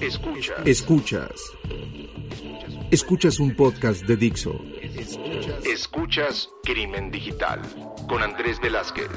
Escuchas. Escuchas. Escuchas un podcast de Dixo. Escuchas Crimen Digital con Andrés Velázquez.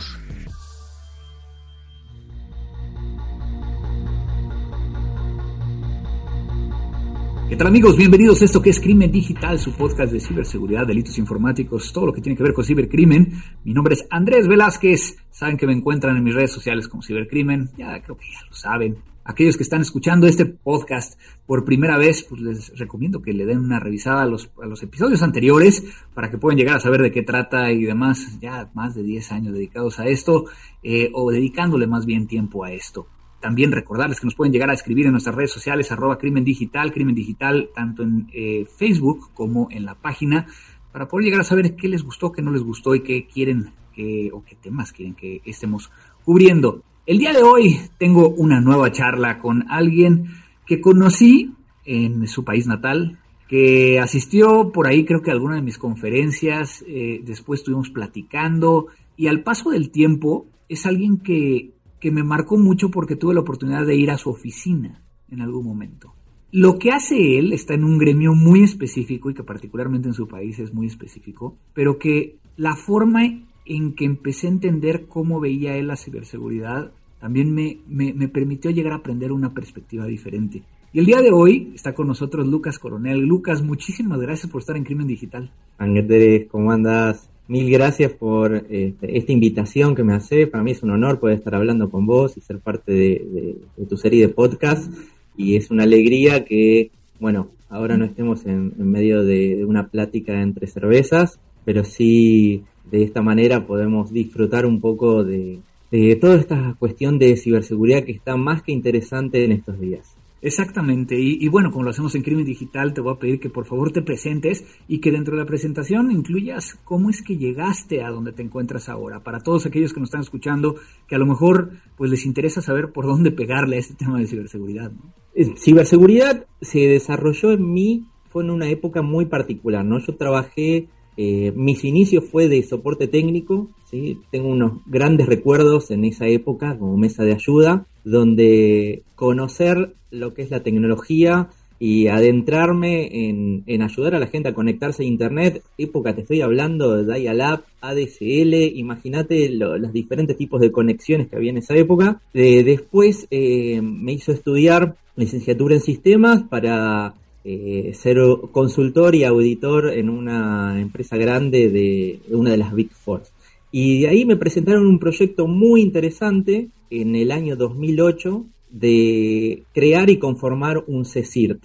¿Qué tal amigos? Bienvenidos a esto que es Crimen Digital, su podcast de ciberseguridad, delitos informáticos, todo lo que tiene que ver con cibercrimen. Mi nombre es Andrés Velázquez. Saben que me encuentran en mis redes sociales como cibercrimen. Ya creo que ya lo saben. Aquellos que están escuchando este podcast por primera vez, pues les recomiendo que le den una revisada a los, a los episodios anteriores para que puedan llegar a saber de qué trata y demás. Ya más de 10 años dedicados a esto eh, o dedicándole más bien tiempo a esto. También recordarles que nos pueden llegar a escribir en nuestras redes sociales, arroba crimen digital, crimen digital, tanto en eh, Facebook como en la página, para poder llegar a saber qué les gustó, qué no les gustó y qué quieren que, o qué temas quieren que estemos cubriendo. El día de hoy tengo una nueva charla con alguien que conocí en su país natal, que asistió por ahí creo que a alguna de mis conferencias, eh, después estuvimos platicando y al paso del tiempo es alguien que que me marcó mucho porque tuve la oportunidad de ir a su oficina en algún momento. Lo que hace él está en un gremio muy específico y que particularmente en su país es muy específico, pero que la forma en que empecé a entender cómo veía él la ciberseguridad también me, me, permitió llegar a aprender una perspectiva diferente. Y el día de hoy está con nosotros Lucas Coronel. Lucas, muchísimas gracias por estar en Crimen Digital. Andrés, ¿cómo andas? Mil gracias por este, esta invitación que me hace. Para mí es un honor poder estar hablando con vos y ser parte de, tu serie de podcast. Y es una alegría que, bueno, ahora no estemos en, medio de una plática entre cervezas, pero sí de esta manera podemos disfrutar un poco de toda esta cuestión de ciberseguridad que está más que interesante en estos días. Exactamente, y, bueno, como lo hacemos en Crimen Digital, te voy a pedir que por favor te presentes y que dentro de la presentación incluyas cómo es que llegaste a donde te encuentras ahora. Para todos aquellos que nos están escuchando, que a lo mejor pues les interesa saber por dónde pegarle a este tema de ciberseguridad. Ciberseguridad se desarrolló en mí, fue en una época muy particular, ¿no? Yo trabajé, eh, mis inicios fue de soporte técnico, ¿sí? Tengo unos grandes recuerdos en esa época como mesa de ayuda donde conocer lo que es la tecnología y adentrarme en, ayudar a la gente a conectarse a Internet, época te estoy hablando de Dial-Up, ADSL, imagínate los diferentes tipos de conexiones que había en esa época. después eh, me hizo estudiar licenciatura en sistemas para eh, ser consultor y auditor en una empresa grande de, una de las Big Four. Y de ahí me presentaron un proyecto muy interesante en el año 2008 de crear y conformar un CECIRT.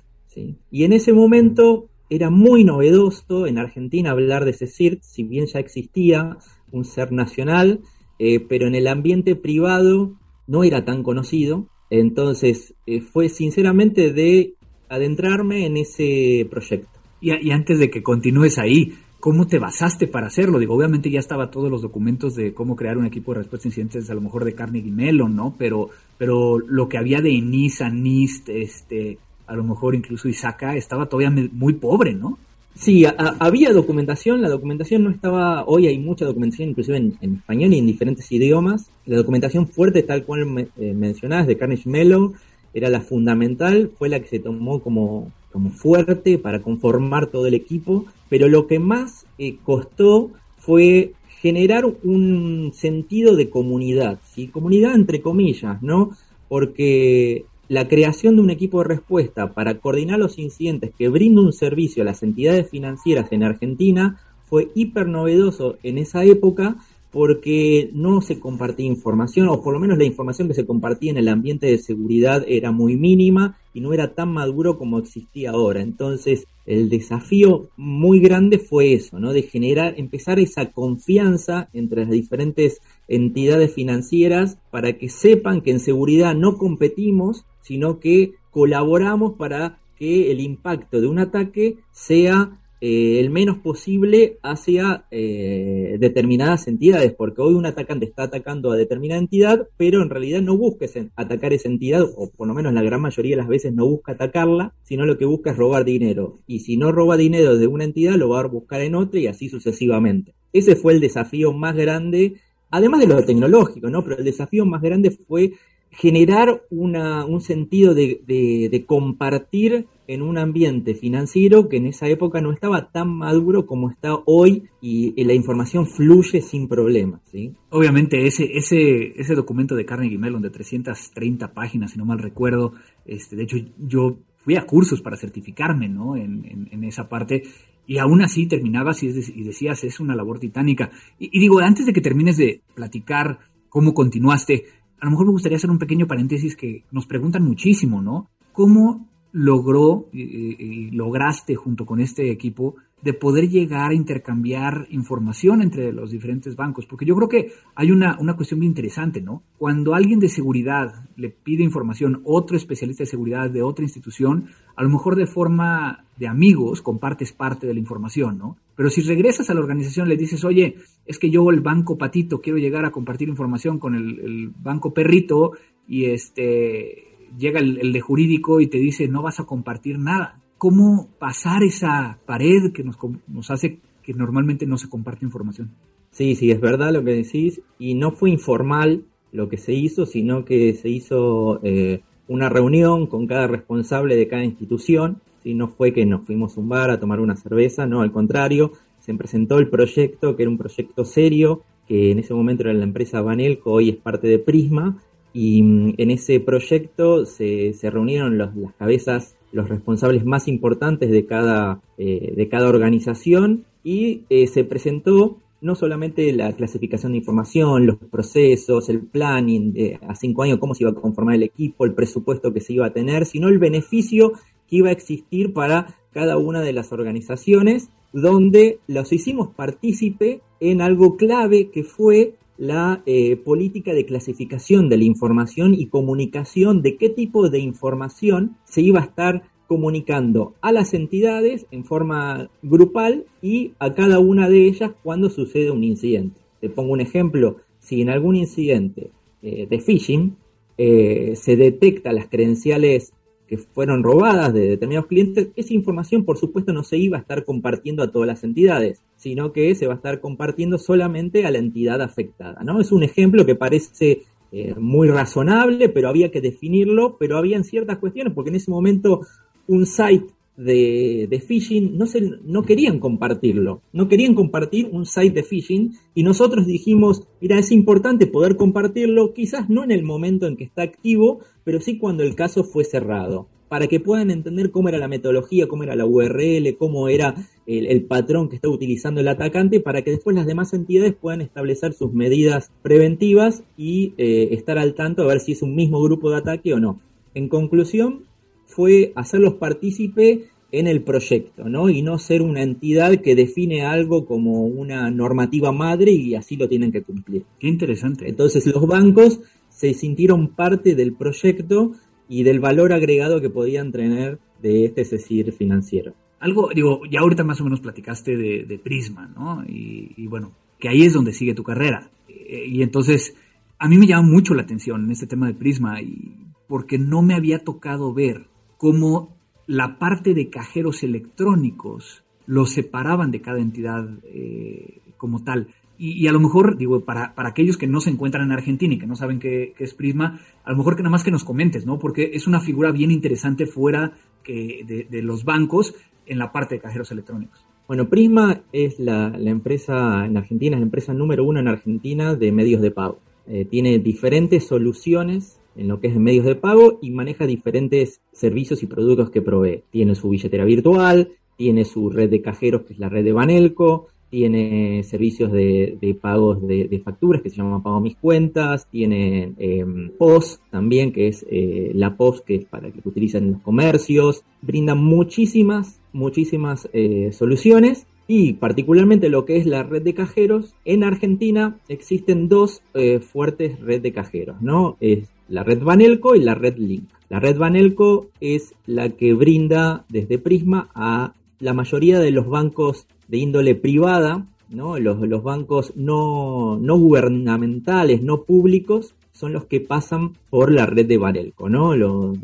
Y en ese momento era muy novedoso en Argentina hablar de CECIRT, si bien ya existía un ser nacional, eh, pero en el ambiente privado no era tan conocido. Entonces eh, fue sinceramente de adentrarme en ese proyecto. Y, y antes de que continúes ahí, ¿Cómo te basaste para hacerlo? Digo, obviamente ya estaba todos los documentos de cómo crear un equipo de respuesta a incidentes, a lo mejor de Carnegie Mellon, ¿no? Pero, pero lo que había de ENISA, NIST, este, a lo mejor incluso ISACA, estaba todavía muy pobre, ¿no? Sí, había documentación, la documentación no estaba, hoy hay mucha documentación inclusive en, español y en diferentes idiomas. La documentación fuerte, tal cual me, eh, mencionabas, de Carnegie Mellon, era la fundamental, fue la que se tomó como, como fuerte para conformar todo el equipo, pero lo que más eh, costó fue generar un sentido de comunidad, ¿sí? comunidad entre comillas, ¿no? Porque la creación de un equipo de respuesta para coordinar los incidentes que brinda un servicio a las entidades financieras en Argentina fue hiper novedoso en esa época porque no se compartía información, o por lo menos la información que se compartía en el ambiente de seguridad era muy mínima y no era tan maduro como existía ahora. Entonces, el desafío muy grande fue eso, ¿no? De generar, empezar esa confianza entre las diferentes entidades financieras para que sepan que en seguridad no competimos, sino que colaboramos para que el impacto de un ataque sea eh, el menos posible hacia eh, determinadas entidades, porque hoy un atacante está atacando a determinada entidad, pero en realidad no busca atacar esa entidad, o por lo menos la gran mayoría de las veces no busca atacarla, sino lo que busca es robar dinero. Y si no roba dinero de una entidad, lo va a buscar en otra y así sucesivamente. Ese fue el desafío más grande, además de lo tecnológico, ¿no? Pero el desafío más grande fue generar un sentido de, compartir en un ambiente financiero que en esa época no estaba tan maduro como está hoy y, la información fluye sin problemas. Obviamente ese, ese, ese documento de Carnegie Mellon de 330 páginas, si no mal recuerdo, este, de hecho yo fui a cursos para certificarme ¿no? en, en, esa parte y aún así terminabas y, decías, es una labor titánica. Y digo, antes de que termines de platicar cómo continuaste, a lo mejor me gustaría hacer un pequeño paréntesis que nos preguntan muchísimo, ¿no? ¿Cómo logró y, lograste junto con este equipo de poder llegar a intercambiar información entre los diferentes bancos? Porque yo creo que hay una, una cuestión muy interesante, ¿no? Cuando alguien de seguridad le pide información, otro especialista de seguridad de otra institución, a lo mejor de forma de amigos compartes parte de la información, ¿no? Pero si regresas a la organización le dices, oye, es que yo el banco patito quiero llegar a compartir información con el, banco perrito y este llega el, de jurídico y te dice no vas a compartir nada. ¿Cómo pasar esa pared que nos, nos hace que normalmente no se comparte información? Sí, sí, es verdad lo que decís y no fue informal lo que se hizo, sino que se hizo eh, una reunión con cada responsable de cada institución y no fue que nos fuimos a un bar a tomar una cerveza, no, al contrario, se presentó el proyecto, que era un proyecto serio, que en ese momento era la empresa Banelco, hoy es parte de Prisma, y mm, en ese proyecto se, reunieron las cabezas, los responsables más importantes de cada, eh, de cada organización, y eh, se presentó no solamente la clasificación de información, los procesos, el planning de a cinco años, cómo se iba a conformar el equipo, el presupuesto que se iba a tener, sino el beneficio que iba a existir para cada una de las organizaciones, donde los hicimos partícipe en algo clave que fue la eh, política de clasificación de la información y comunicación de qué tipo de información se iba a estar comunicando a las entidades en forma grupal y a cada una de ellas cuando sucede un incidente. Te pongo un ejemplo, si en algún incidente eh, de phishing eh, se detecta las credenciales que fueron robadas de determinados clientes, esa información por supuesto no se iba a estar compartiendo a todas las entidades, sino que se va a estar compartiendo solamente a la entidad afectada. ¿no? Es un ejemplo que parece eh, muy razonable, pero había que definirlo, pero habían ciertas cuestiones, porque en ese momento un site de, phishing no, se, no querían compartirlo, no querían compartir un site de phishing y nosotros dijimos, mira, es importante poder compartirlo, quizás no en el momento en que está activo, pero sí cuando el caso fue cerrado, para que puedan entender cómo era la metodología, cómo era la URL, cómo era el, patrón que está utilizando el atacante, para que después las demás entidades puedan establecer sus medidas preventivas y eh, estar al tanto a ver si es un mismo grupo de ataque o no. En conclusión, fue hacerlos partícipe en el proyecto, ¿no? Y no ser una entidad que define algo como una normativa madre y así lo tienen que cumplir. Qué interesante. Entonces los bancos se sintieron parte del proyecto y del valor agregado que podían tener de este CECIR financiero. Algo, digo, ya ahorita más o menos platicaste de, Prisma, ¿no? Y, bueno, que ahí es donde sigue tu carrera. Eh, y entonces, a mí me llama mucho la atención en este tema de Prisma, y porque no me había tocado ver cómo la parte de cajeros electrónicos los separaban de cada entidad eh, como tal. Y, a lo mejor, digo, para, para, aquellos que no se encuentran en Argentina y que no saben qué, es Prisma, a lo mejor que nada más que nos comentes, ¿no? Porque es una figura bien interesante fuera que de, los bancos en la parte de cajeros electrónicos. Bueno, Prisma es la, empresa en Argentina, es la empresa número uno en Argentina de medios de pago. Eh, tiene diferentes soluciones en lo que es medios de pago y maneja diferentes servicios y productos que provee. Tiene su billetera virtual, tiene su red de cajeros, que es la red de Banelco, tiene servicios de, pagos de, facturas que se llama Pago Mis Cuentas, tiene em, POS también, que es eh, la POS que es para que utilizan en los comercios, brinda muchísimas, muchísimas eh, soluciones y particularmente lo que es la red de cajeros, en Argentina existen dos eh, fuertes red de cajeros, ¿no? Es la red Banelco y la red Link. La red Banelco es la que brinda desde Prisma a la mayoría de los bancos de índole privada, ¿no? Los, bancos no, gubernamentales, no públicos, son los que pasan por la red de Banelco, ¿no? Los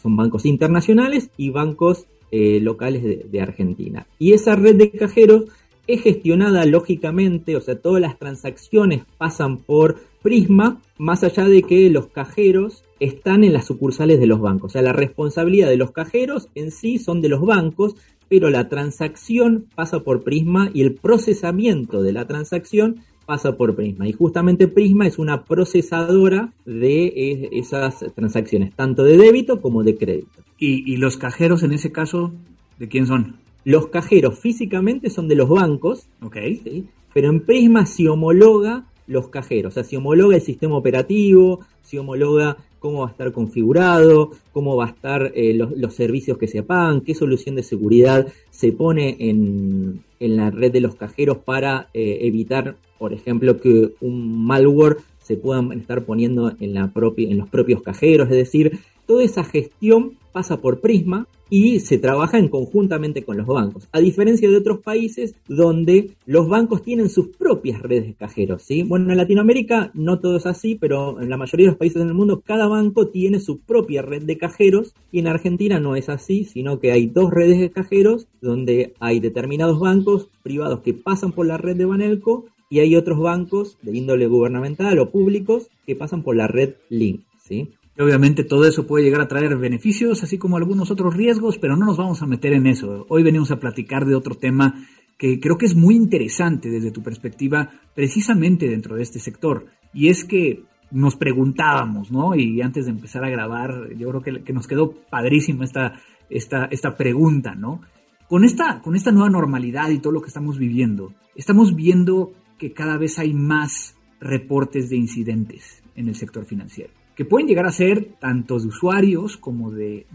son bancos internacionales y bancos eh, locales de Argentina. Y esa red de cajeros es gestionada lógicamente, o sea, todas las transacciones pasan por Prisma, más allá de que los cajeros están en las sucursales de los bancos. O sea, la responsabilidad de los cajeros en sí son de los bancos, pero la transacción pasa por Prisma y el procesamiento de la transacción pasa por Prisma. Y justamente Prisma es una procesadora de eh, esas transacciones, tanto de débito como de crédito. ¿Y, los cajeros en ese caso, de quién son? Los cajeros físicamente son de los bancos, ok pero en Prisma se homologa los cajeros, o sea, se homologa el sistema operativo, se homologa cómo va a estar configurado, cómo va a estar eh, los, servicios que se pagan, qué solución de seguridad se pone en, la red de los cajeros para eh, evitar, por ejemplo, que un malware se pueda estar poniendo en, la propia, en los propios cajeros, es decir, toda esa gestión pasa por Prisma y se trabaja en conjuntamente con los bancos, a diferencia de otros países donde los bancos tienen sus propias redes de cajeros, ¿sí? Bueno, en Latinoamérica no todo es así, pero en la mayoría de los países del mundo cada banco tiene su propia red de cajeros y en Argentina no es así, sino que hay dos redes de cajeros donde hay determinados bancos privados que pasan por la red de Banelco y hay otros bancos de índole gubernamental o públicos que pasan por la red Link, ¿sí? obviamente todo eso puede llegar a traer beneficios, así como algunos otros riesgos, pero no nos vamos a meter en eso. Hoy venimos a platicar de otro tema que creo que es muy interesante desde tu perspectiva, precisamente dentro de este sector. Y es que nos preguntábamos, ¿no? Y antes de empezar a grabar, yo creo que, nos quedó padrísima esta, esta, esta pregunta, ¿no? Con esta, con esta nueva normalidad y todo lo que estamos viviendo, estamos viendo que cada vez hay más reportes de incidentes en el sector financiero que pueden llegar a ser tanto de usuarios como de,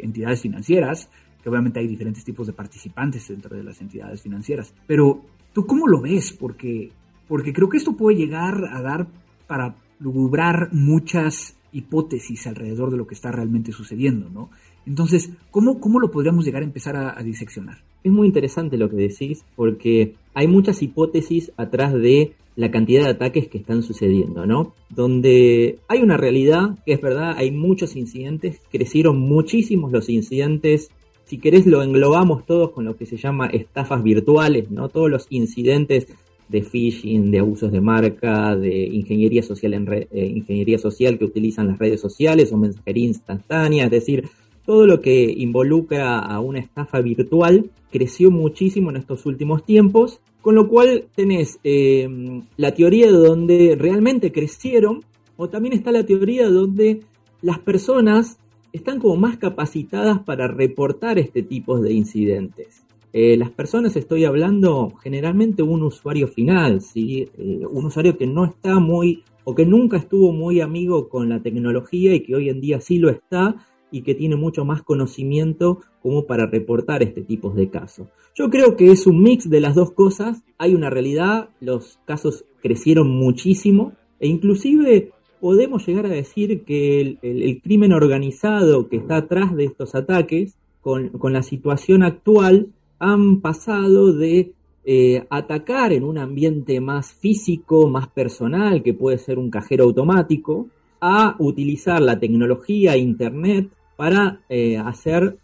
entidades financieras, que obviamente hay diferentes tipos de participantes dentro de las entidades financieras. Pero, ¿tú cómo lo ves? Porque, porque creo que esto puede llegar a dar para lugubrar muchas hipótesis alrededor de lo que está realmente sucediendo, ¿no? Entonces, ¿cómo, cómo lo podríamos llegar a empezar a, diseccionar? Es muy interesante lo que decís, porque hay muchas hipótesis atrás de la cantidad de ataques que están sucediendo, ¿no? Donde hay una realidad que es verdad, hay muchos incidentes, crecieron muchísimos los incidentes, si querés lo englobamos todos con lo que se llama estafas virtuales, ¿no? Todos los incidentes de phishing, de abusos de marca, de ingeniería social en eh, ingeniería social que utilizan las redes sociales o mensajería instantánea, es decir, todo lo que involucra a una estafa virtual creció muchísimo en estos últimos tiempos con lo cual tenés eh, la teoría de donde realmente crecieron, o también está la teoría donde las personas están como más capacitadas para reportar este tipo de incidentes. Eh, las personas, estoy hablando generalmente un usuario final. Eh, un usuario que no está muy o que nunca estuvo muy amigo con la tecnología y que hoy en día sí lo está y que tiene mucho más conocimiento como para reportar este tipo de casos. Yo creo que es un mix de las dos cosas. Hay una realidad, los casos crecieron muchísimo e inclusive podemos llegar a decir que el, crimen organizado que está atrás de estos ataques, con, la situación actual, han pasado de eh, atacar en un ambiente más físico, más personal, que puede ser un cajero automático, a utilizar la tecnología, Internet, para eh, hacer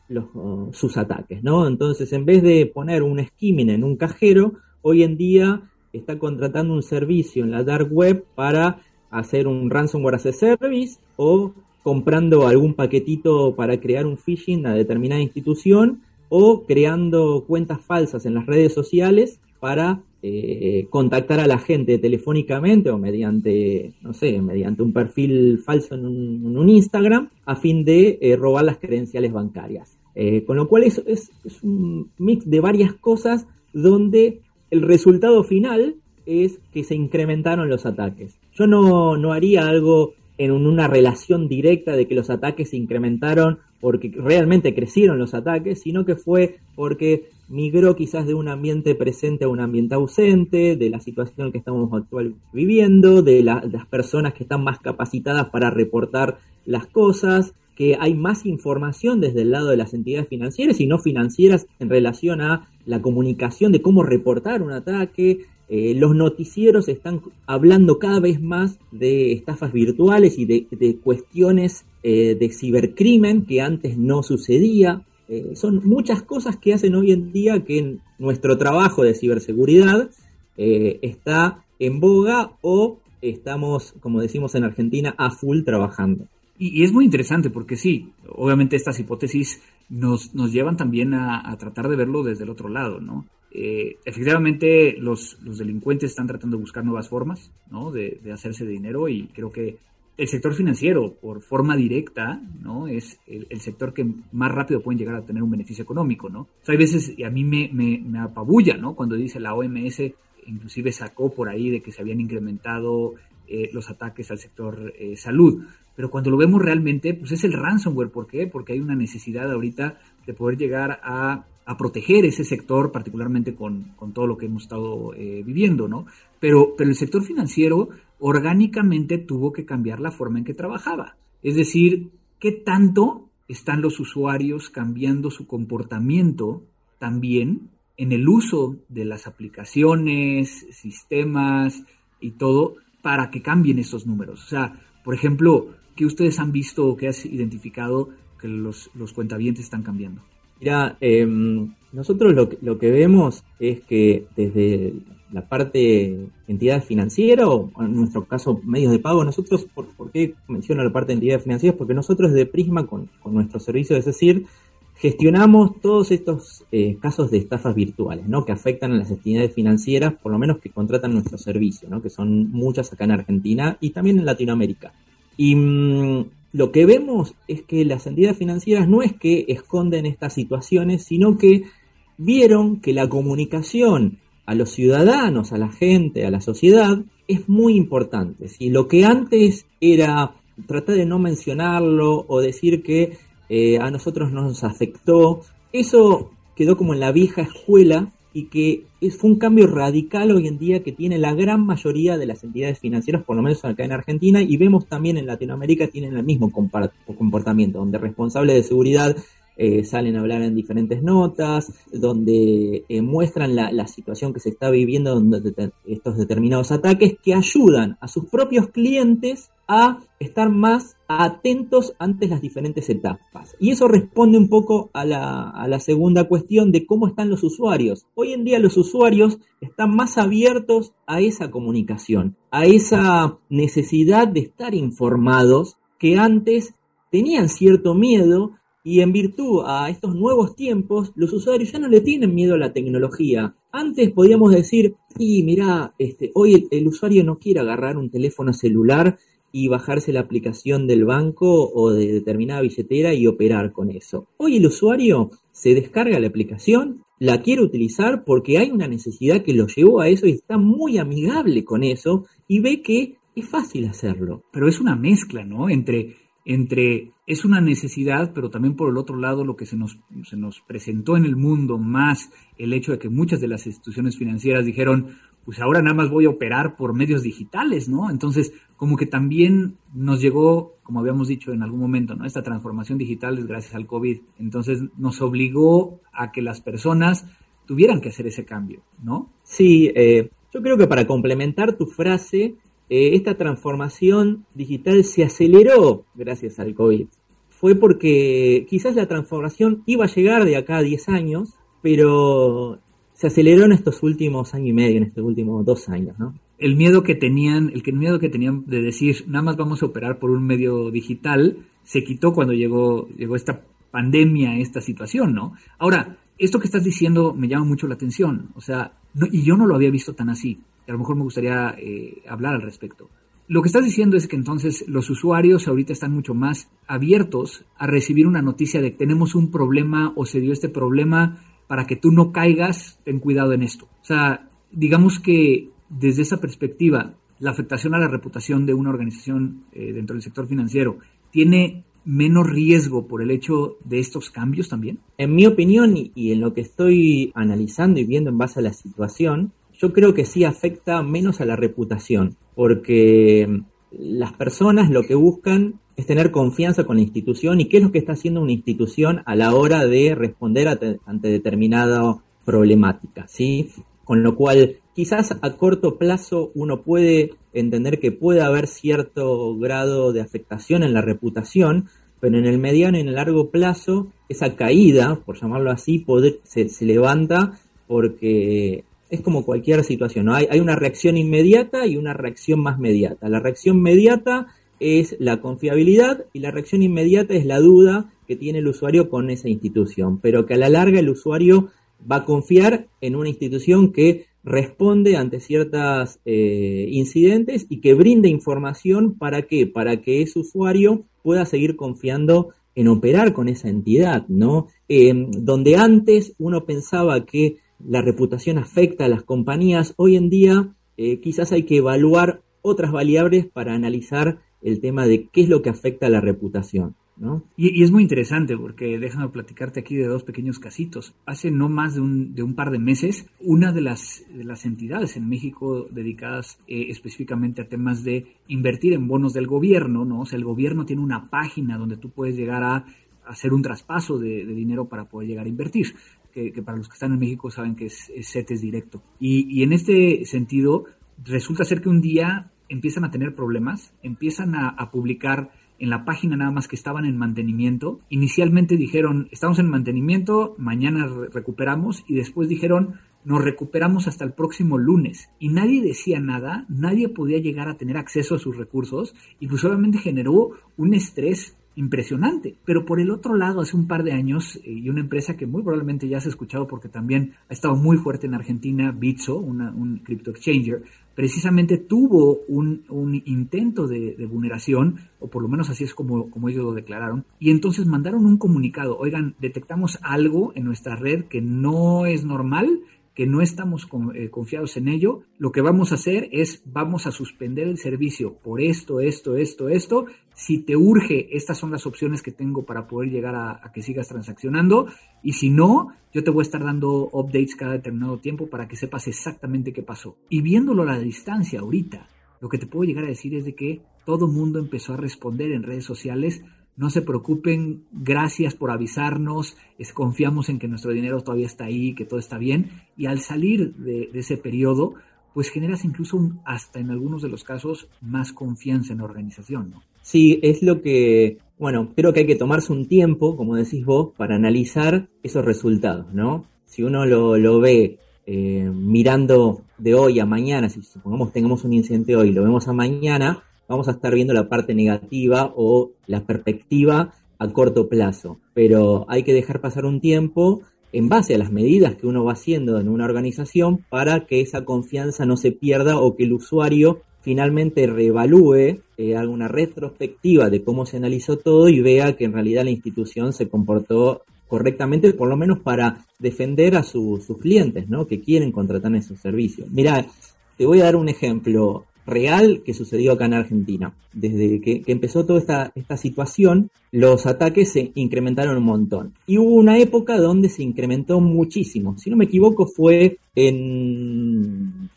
sus ataques, ¿no? Entonces, en vez de poner un skimming en un cajero, hoy en día está contratando un servicio en la dark web para hacer un ransomware as a service o comprando algún paquetito para crear un phishing a determinada institución o creando cuentas falsas en las redes sociales para eh, contactar a la gente telefónicamente o mediante, no sé, mediante un perfil falso en un, Instagram a fin de eh, robar las credenciales bancarias. Eh, con lo cual es, es, un mix de varias cosas donde el resultado final es que se incrementaron los ataques. Yo no, no haría algo en una relación directa de que los ataques se incrementaron porque realmente crecieron los ataques, sino que fue porque migró quizás de un ambiente presente a un ambiente ausente, de la situación que estamos actualmente viviendo, de, las personas que están más capacitadas para reportar las cosas, que hay más información desde el lado de las entidades financieras y no financieras en relación a la comunicación de cómo reportar un ataque. Eh, los noticieros están hablando cada vez más de estafas virtuales y de, cuestiones eh, de cibercrimen que antes no sucedía. Eh, son muchas cosas que hacen hoy en día que nuestro trabajo de ciberseguridad está en boga o estamos, como decimos en Argentina, a full trabajando. Y, es muy interesante porque sí, obviamente estas hipótesis nos, nos llevan también a, tratar de verlo desde el otro lado, ¿no? Eh, efectivamente, los, los, delincuentes están tratando de buscar nuevas formas, ¿no? De, de, hacerse dinero y creo que el sector financiero, por forma directa, ¿no? Es el, sector que más rápido pueden llegar a tener un beneficio económico, ¿no? hay veces, y a mí me, me, me apabulla, ¿no? Cuando dice la OMS, inclusive sacó por ahí de que se habían incrementado eh, los ataques al sector eh, salud. Pero cuando lo vemos realmente, pues es el ransomware. ¿Por qué? Porque hay una necesidad ahorita de poder llegar a, proteger ese sector, particularmente con, todo lo que hemos estado eh, viviendo, ¿no? Pero, pero el sector financiero orgánicamente tuvo que cambiar la forma en que trabajaba. Es decir, ¿qué tanto están los usuarios cambiando su comportamiento también en el uso de las aplicaciones, sistemas y todo para que cambien estos números? O sea, por ejemplo, ¿qué ustedes han visto o qué has identificado que los, los cuentavientes están cambiando? Mira, em, nosotros lo, lo que vemos es que desde la parte entidad financiera o en nuestro caso medios de pago, nosotros, ¿por, qué menciono la parte de entidades financieras? Porque nosotros de Prisma con, nuestro servicio, es decir, gestionamos todos estos eh, casos de estafas virtuales, ¿no? Que afectan a las entidades financieras, por lo menos que contratan nuestro servicio, ¿no? Que son muchas acá en Argentina y también en Latinoamérica. Y mm, lo que vemos es que las entidades financieras no es que esconden estas situaciones, sino que vieron que la comunicación a los ciudadanos, a la gente, a la sociedad, es muy importante. Si lo que antes era tratar de no mencionarlo o decir que eh, a nosotros no nos afectó, eso quedó como en la vieja escuela y que fue un cambio radical hoy en día que tiene la gran mayoría de las entidades financieras, por lo menos acá en Argentina, y vemos también en Latinoamérica tienen el mismo comportamiento, donde responsables de seguridad eh, salen a hablar en diferentes notas, donde eh, muestran la, situación que se está viviendo donde estos determinados ataques que ayudan a sus propios clientes a estar más atentos ante las diferentes etapas. Y eso responde un poco a la, segunda cuestión de cómo están los usuarios. Hoy en día los usuarios están más abiertos a esa comunicación, a esa necesidad de estar informados que antes tenían cierto miedo y en virtud a estos nuevos tiempos, los usuarios ya no le tienen miedo a la tecnología. Antes podíamos decir, y mira, este, hoy el, usuario no quiere agarrar un teléfono celular y bajarse la aplicación del banco o de determinada billetera y operar con eso. Hoy el usuario se descarga la aplicación, la quiere utilizar porque hay una necesidad que lo llevó a eso y está muy amigable con eso y ve que es fácil hacerlo. Pero es una mezcla, ¿no? Entre entre es una necesidad, pero también por el otro lado lo que se nos, se nos presentó en el mundo, más el hecho de que muchas de las instituciones financieras dijeron, pues ahora nada más voy a operar por medios digitales, ¿no? Entonces, como que también nos llegó, como habíamos dicho en algún momento, ¿no? Esta transformación digital es gracias al COVID. Entonces, nos obligó a que las personas tuvieran que hacer ese cambio, ¿no? Sí, eh, yo creo que para complementar tu frase, eh, esta transformación digital se aceleró gracias al COVID. Fue porque quizás la transformación iba a llegar de acá a 10 años, pero se aceleró en estos últimos años y medio, en estos últimos dos años, ¿no? El miedo que tenían, el miedo que tenían de decir, nada más vamos a operar por un medio digital, se quitó cuando llegó, llegó esta pandemia, esta situación, ¿no? Ahora, esto que estás diciendo me llama mucho la atención, o sea, y yo no lo había visto tan así a lo mejor me gustaría eh, hablar al respecto. Lo que estás diciendo es que entonces los usuarios ahorita están mucho más abiertos a recibir una noticia de que tenemos un problema o se dio este problema para que tú no caigas, ten cuidado en esto. O sea, digamos que desde esa perspectiva, la afectación a la reputación de una organización eh, dentro del sector financiero tiene menos riesgo por el hecho de estos cambios también? En mi opinión y en lo que estoy analizando y viendo en base a la situación, yo creo que sí afecta menos a la reputación, porque las personas lo que buscan es tener confianza con la institución y qué es lo que está haciendo una institución a la hora de responder ante determinada problemática, ¿sí? Con lo cual, quizás a corto plazo uno puede entender que puede haber cierto grado de afectación en la reputación, pero en el mediano y en el largo plazo, esa caída, por llamarlo así, se, levanta porque es como cualquier situación, hay una reacción inmediata y una reacción más mediata. La reacción mediata es la confiabilidad y la reacción inmediata es la duda que tiene el usuario con esa institución, pero que a la larga el usuario va a confiar en una institución que responde ante ciertos eh, incidentes y que brinde información para qué, para que ese usuario pueda seguir confiando en operar con esa entidad, ¿no? Eh, donde antes uno pensaba que la reputación afecta a las compañías, hoy en día eh, quizás hay que evaluar otras variables para analizar el tema de qué es lo que afecta a la reputación. ¿No? Y, es muy interesante porque déjame platicarte aquí de dos pequeños casitos. Hace no más de un, de un par de meses, una de las, de las entidades en México dedicadas eh, específicamente a temas de invertir en bonos del gobierno, ¿no? O sea, el gobierno tiene una página donde tú puedes llegar a hacer un traspaso de, dinero para poder llegar a invertir. Que, para los que están en México saben que es, es CETES directo. Y, y en este sentido, resulta ser que un día empiezan a tener problemas, empiezan a, publicar en la página nada más que estaban en mantenimiento. Inicialmente dijeron, estamos en mantenimiento, mañana recuperamos y después dijeron, nos recuperamos hasta el próximo lunes. Y nadie decía nada, nadie podía llegar a tener acceso a sus recursos y pues obviamente generó un estrés impresionante. Pero por el otro lado, hace un par de años, eh, y una empresa que muy probablemente ya has escuchado porque también ha estado muy fuerte en Argentina, Bitso, un crypto exchanger, precisamente tuvo un, intento de, vulneración, o por lo menos así es como, como ellos lo declararon, y entonces mandaron un comunicado, oigan, detectamos algo en nuestra red que no es normal, que no estamos eh, confiados en ello, lo que vamos a hacer es vamos a suspender el servicio por esto, esto, esto, esto. Si te urge, estas son las opciones que tengo para poder llegar a, que sigas transaccionando. Y si no, yo te voy a estar dando updates cada determinado tiempo para que sepas exactamente qué pasó. Y viéndolo a la distancia ahorita, lo que te puedo llegar a decir es de que todo mundo empezó a responder en redes sociales no se preocupen, gracias por avisarnos, es, confiamos en que nuestro dinero todavía está ahí, que todo está bien, y al salir de, ese periodo, pues generas incluso hasta en algunos de los casos más confianza en la organización, ¿no? Sí, es lo que, bueno, creo que hay que tomarse un tiempo, como decís vos, para analizar esos resultados, ¿no? Si uno lo, ve eh, mirando de hoy a mañana, si supongamos tengamos un incidente hoy, lo vemos a mañana, vamos a estar viendo la parte negativa o la perspectiva a corto plazo. Pero hay que dejar pasar un tiempo en base a las medidas que uno va haciendo en una organización para que esa confianza no se pierda o que el usuario finalmente reevalúe, eh, haga una retrospectiva de cómo se analizó todo y vea que en realidad la institución se comportó correctamente, por lo menos para defender a sus clientes, ¿no? Que quieren contratar esos servicios. Mira, te voy a dar un ejemplo real que sucedió acá en Argentina. Desde que, empezó toda esta, esta, situación, los ataques se incrementaron un montón. Y hubo una época donde se incrementó muchísimo. Si no me equivoco, fue en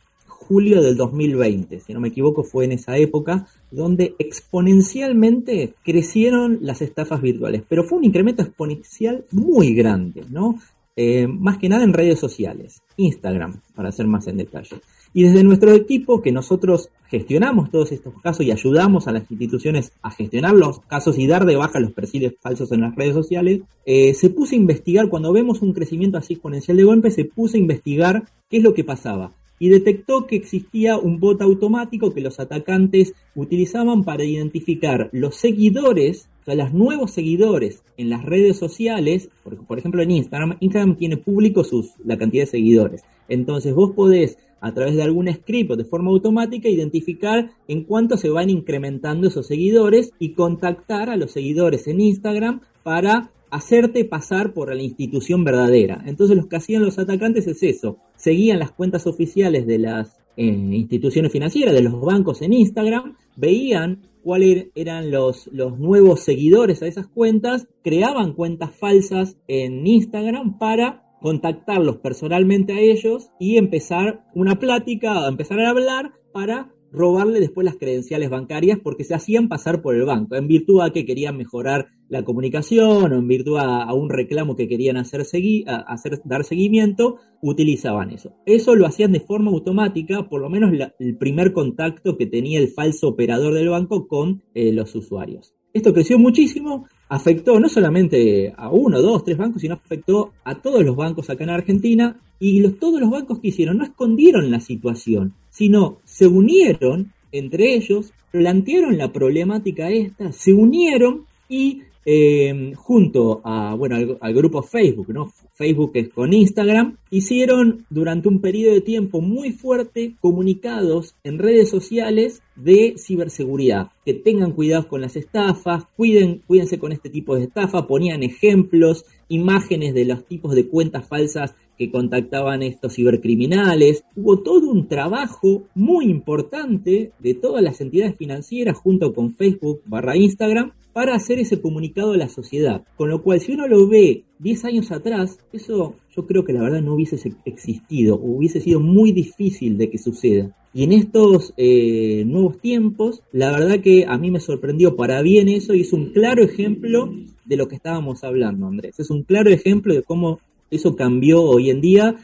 julio del 2020, si no me equivoco, fue en esa época donde exponencialmente crecieron las estafas virtuales. Pero fue un incremento exponencial muy grande, ¿no? Eh, más que nada en redes sociales, Instagram, para ser más en detalle. Y desde nuestro equipo, que nosotros gestionamos todos estos casos y ayudamos a las instituciones a gestionar los casos y dar de baja los perfiles falsos en las redes sociales, eh, se puso a investigar, cuando vemos un crecimiento así exponencial de golpe, se puso a investigar qué es lo que pasaba. Y detectó que existía un bot automático que los atacantes utilizaban para identificar los seguidores o sea, los nuevos seguidores en las redes sociales, por, por ejemplo en Instagram, Instagram tiene público sus, la cantidad de seguidores. Entonces vos podés a través de algún script o de forma automática identificar en cuánto se van incrementando esos seguidores y contactar a los seguidores en Instagram para hacerte pasar por la institución verdadera. Entonces lo que hacían los atacantes es eso, seguían las cuentas oficiales de las eh, instituciones financieras, de los bancos en Instagram, veían cuáles eran los, los nuevos seguidores a esas cuentas, creaban cuentas falsas en Instagram para contactarlos personalmente a ellos y empezar una plática, empezar a hablar para robarle después las credenciales bancarias porque se hacían pasar por el banco, en virtud a que querían mejorar la comunicación o en virtud a, un reclamo que querían hacer, hacer, dar seguimiento, utilizaban eso. Eso lo hacían de forma automática, por lo menos el primer contacto que tenía el falso operador del banco con eh, los usuarios. Esto creció muchísimo, afectó no solamente a uno, dos, tres bancos, sino afectó a todos los bancos acá en Argentina y todos los bancos que hicieron no escondieron la situación, sino se unieron entre ellos, plantearon la problemática esta, se unieron y eh, junto a, bueno, al, grupo Facebook, ¿no? Facebook es con Instagram, hicieron durante un periodo de tiempo muy fuerte comunicados en redes sociales de ciberseguridad, que tengan cuidado con las estafas, cuiden, cuídense con este tipo de estafa, ponían ejemplos, imágenes de los tipos de cuentas falsas que contactaban estos cibercriminales. Hubo todo un trabajo muy importante de todas las entidades financieras junto con Facebook barra Instagram para hacer ese comunicado a la sociedad. Con lo cual, si uno lo ve 10 años atrás, eso yo creo que la verdad no hubiese existido, hubiese sido muy difícil de que suceda. Y en estos eh, nuevos tiempos, la verdad que a mí me sorprendió para bien eso y es un claro ejemplo de lo que estábamos hablando, Andrés. Es un claro ejemplo de cómo eso cambió hoy en día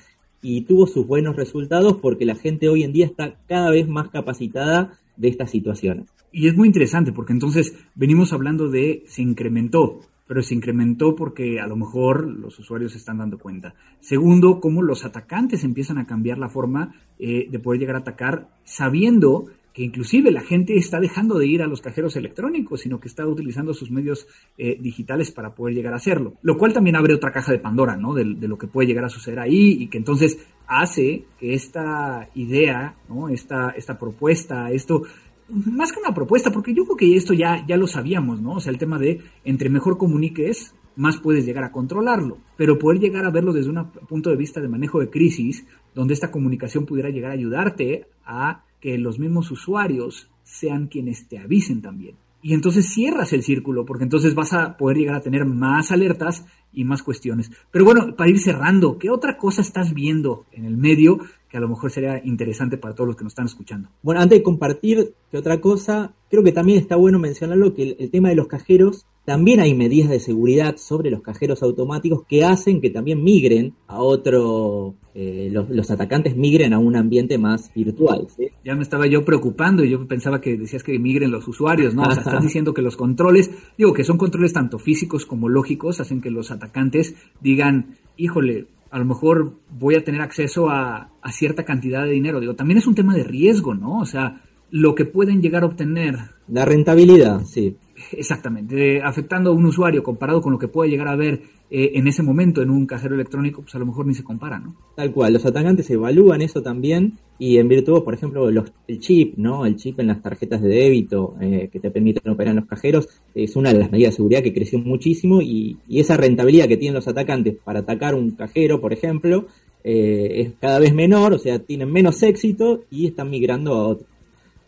y tuvo sus buenos resultados porque la gente hoy en día está cada vez más capacitada de estas situaciones. Y es muy interesante porque entonces venimos hablando de se incrementó, pero se incrementó porque a lo mejor los usuarios se están dando cuenta. Segundo, cómo los atacantes empiezan a cambiar la forma eh, de poder llegar a atacar sabiendo que inclusive la gente está dejando de ir a los cajeros electrónicos, sino que está utilizando sus medios eh, digitales para poder llegar a hacerlo. Lo cual también abre otra caja de Pandora, ¿no? De, de, lo que puede llegar a suceder ahí y que entonces hace que esta idea, ¿no? Esta, esta propuesta, esto más que una propuesta, porque yo creo que esto ya, ya lo sabíamos, ¿no? O sea, el tema de entre mejor comuniques, más puedes llegar a controlarlo, pero poder llegar a verlo desde un punto de vista de manejo de crisis, donde esta comunicación pudiera llegar a ayudarte a que los mismos usuarios sean quienes te avisen también. Y entonces cierras el círculo, porque entonces vas a poder llegar a tener más alertas y más cuestiones. Pero bueno, para ir cerrando, ¿qué otra cosa estás viendo en el medio que a lo mejor sería interesante para todos los que nos están escuchando. Bueno, antes de compartir que otra cosa, creo que también está bueno mencionarlo que el, tema de los cajeros, también hay medidas de seguridad sobre los cajeros automáticos que hacen que también migren a otro, eh, los, atacantes migren a un ambiente más virtual. Ya me estaba yo preocupando y yo pensaba que decías que migren los usuarios, ¿no? O sea, estás diciendo que los controles, digo que son controles tanto físicos como lógicos, hacen que los atacantes digan, híjole, a lo mejor voy a tener acceso a, cierta cantidad de dinero. Digo, también es un tema de riesgo, ¿no? O sea, lo que pueden llegar a obtener. La rentabilidad, sí. Exactamente, afectando a un usuario comparado con lo que puede llegar a ver eh, en ese momento en un cajero electrónico, pues a lo mejor ni se compara, ¿no? Tal cual, los atacantes evalúan eso también y en virtud, por ejemplo, los, el chip, ¿no? El chip en las tarjetas de débito eh, que te permiten operar en los cajeros es una de las medidas de seguridad que creció muchísimo y, esa rentabilidad que tienen los atacantes para atacar un cajero, por ejemplo, eh, es cada vez menor, o sea, tienen menos éxito y están migrando a otro.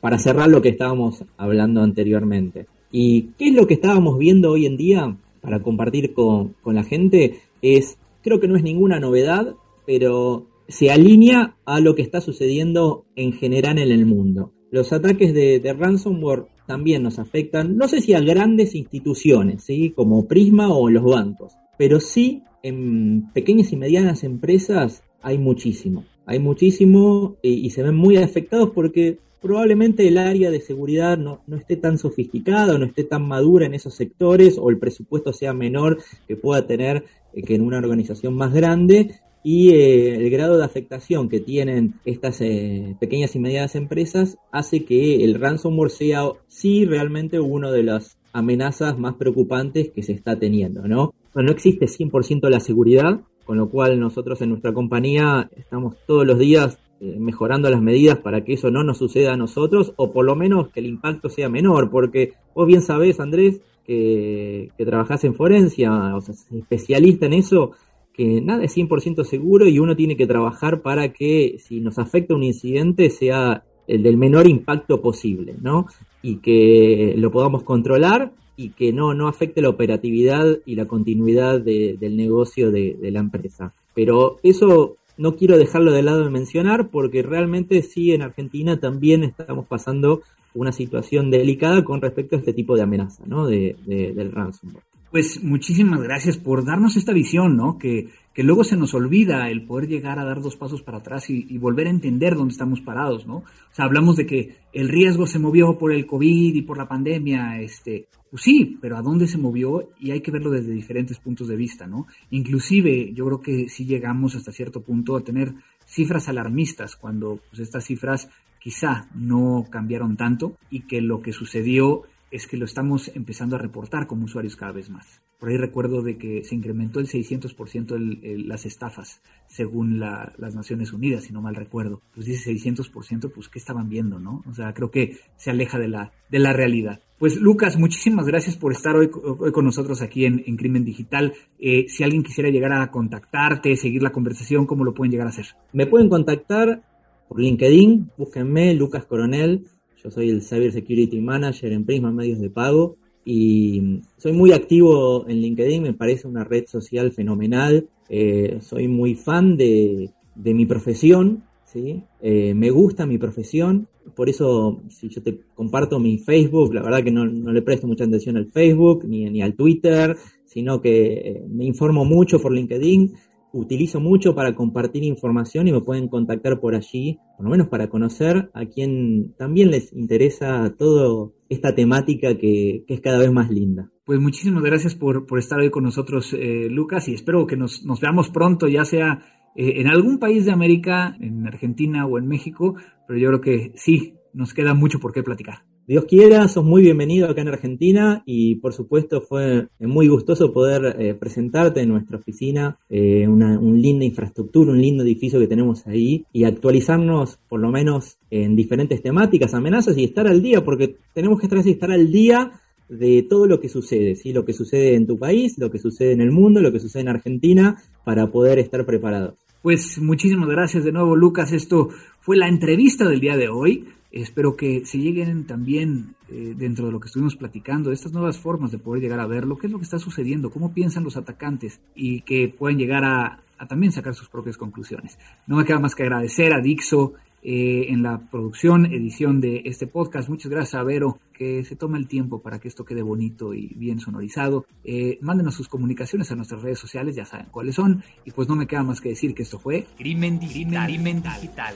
Para cerrar lo que estábamos hablando anteriormente. ¿Y qué es lo que estábamos viendo hoy en día para compartir con, la gente? Es, creo que no es ninguna novedad, pero se alinea a lo que está sucediendo en general en el mundo. Los ataques de, ransomware también nos afectan, no sé si a grandes instituciones, ¿sí? como Prisma o los bancos, pero sí en pequeñas y medianas empresas hay muchísimo. Hay muchísimo y se ven muy afectados porque probablemente el área de seguridad no, esté tan sofisticada, no esté tan madura en esos sectores o el presupuesto sea menor que pueda tener eh, que en una organización más grande y eh, el grado de afectación que tienen estas eh, pequeñas y medianas empresas hace que el ransomware sea sí realmente una de las amenazas más preocupantes que se está teniendo, ¿no? no existe 100% la seguridad, con lo cual nosotros en nuestra compañía estamos todos los días mejorando las medidas para que eso no nos suceda a nosotros o por lo menos que el impacto sea menor, porque vos bien sabés, Andrés, que, que trabajás en forencia, o sea, especialista en eso, que nada es 100% seguro y uno tiene que trabajar para que si nos afecta un incidente sea el del menor impacto posible, ¿no? Y que lo podamos controlar y que no, no afecte la operatividad y la continuidad del negocio de la empresa. Pero eso no quiero dejarlo de lado de mencionar porque realmente sí en Argentina también estamos pasando una situación delicada con respecto a este tipo de amenaza, ¿no? De, del ransomware. Pues muchísimas gracias por darnos esta visión, ¿no? Que, que luego se nos olvida el poder llegar a dar dos pasos para atrás y, volver a entender dónde estamos parados, ¿no? O sea, hablamos de que el riesgo se movió por el COVID y por la pandemia, este, pues sí, pero ¿a dónde se movió? Y hay que verlo desde diferentes puntos de vista, ¿no? Inclusive yo creo que sí llegamos hasta cierto punto a tener cifras alarmistas cuando pues, estas cifras quizá no cambiaron tanto y que lo que sucedió es que lo estamos empezando a reportar como usuarios cada vez más. Por ahí recuerdo de que se incrementó el 600% el, las estafas, según las Naciones Unidas, si no mal recuerdo. Pues dice 600%, pues ¿qué estaban viendo, no? O sea, creo que se aleja de la, de la realidad. Pues Lucas, muchísimas gracias por estar hoy, con nosotros aquí en, en Crimen Digital. Eh, si alguien quisiera llegar a contactarte, seguir la conversación, ¿cómo lo pueden llegar a hacer? Me pueden contactar por LinkedIn, búsquenme, Lucas Coronel yo soy el Cyber Security Manager en Prisma Medios de Pago y soy muy activo en LinkedIn, me parece una red social fenomenal. Eh, soy muy fan de, mi profesión, ¿sí? Eh, me gusta mi profesión, por eso si yo te comparto mi Facebook, la verdad que no, le presto mucha atención al Facebook ni, ni al Twitter, sino que eh, me informo mucho por LinkedIn utilizo mucho para compartir información y me pueden contactar por allí, por lo menos para conocer a quien también les interesa toda esta temática que, es cada vez más linda. Pues muchísimas gracias por, estar hoy con nosotros, eh, Lucas, y espero que nos, veamos pronto, ya sea eh, en algún país de América, en Argentina o en México, pero yo creo que sí, nos queda mucho por qué platicar. Dios quiera, sos muy bienvenido acá en Argentina y por supuesto fue muy gustoso poder eh, presentarte en nuestra oficina, eh, una un linda infraestructura, un lindo edificio que tenemos ahí y actualizarnos por lo menos en diferentes temáticas, amenazas y estar al día, porque tenemos que estar, estar al día de todo lo que sucede, ¿sí? lo que sucede en tu país, lo que sucede en el mundo, lo que sucede en Argentina, para poder estar preparados. Pues muchísimas gracias de nuevo, Lucas. Esto fue la entrevista del día de hoy. Espero que se lleguen también eh, dentro de lo que estuvimos platicando, estas nuevas formas de poder llegar a ver lo que es lo que está sucediendo, cómo piensan los atacantes y que pueden llegar a, también sacar sus propias conclusiones. No me queda más que agradecer a Dixo eh, en la producción, edición de este podcast. Muchas gracias a Vero que se toma el tiempo para que esto quede bonito y bien sonorizado. Eh, mándenos sus comunicaciones a nuestras redes sociales, ya saben cuáles son. Y pues no me queda más que decir que esto fue Crimen Digital. Crimen digital.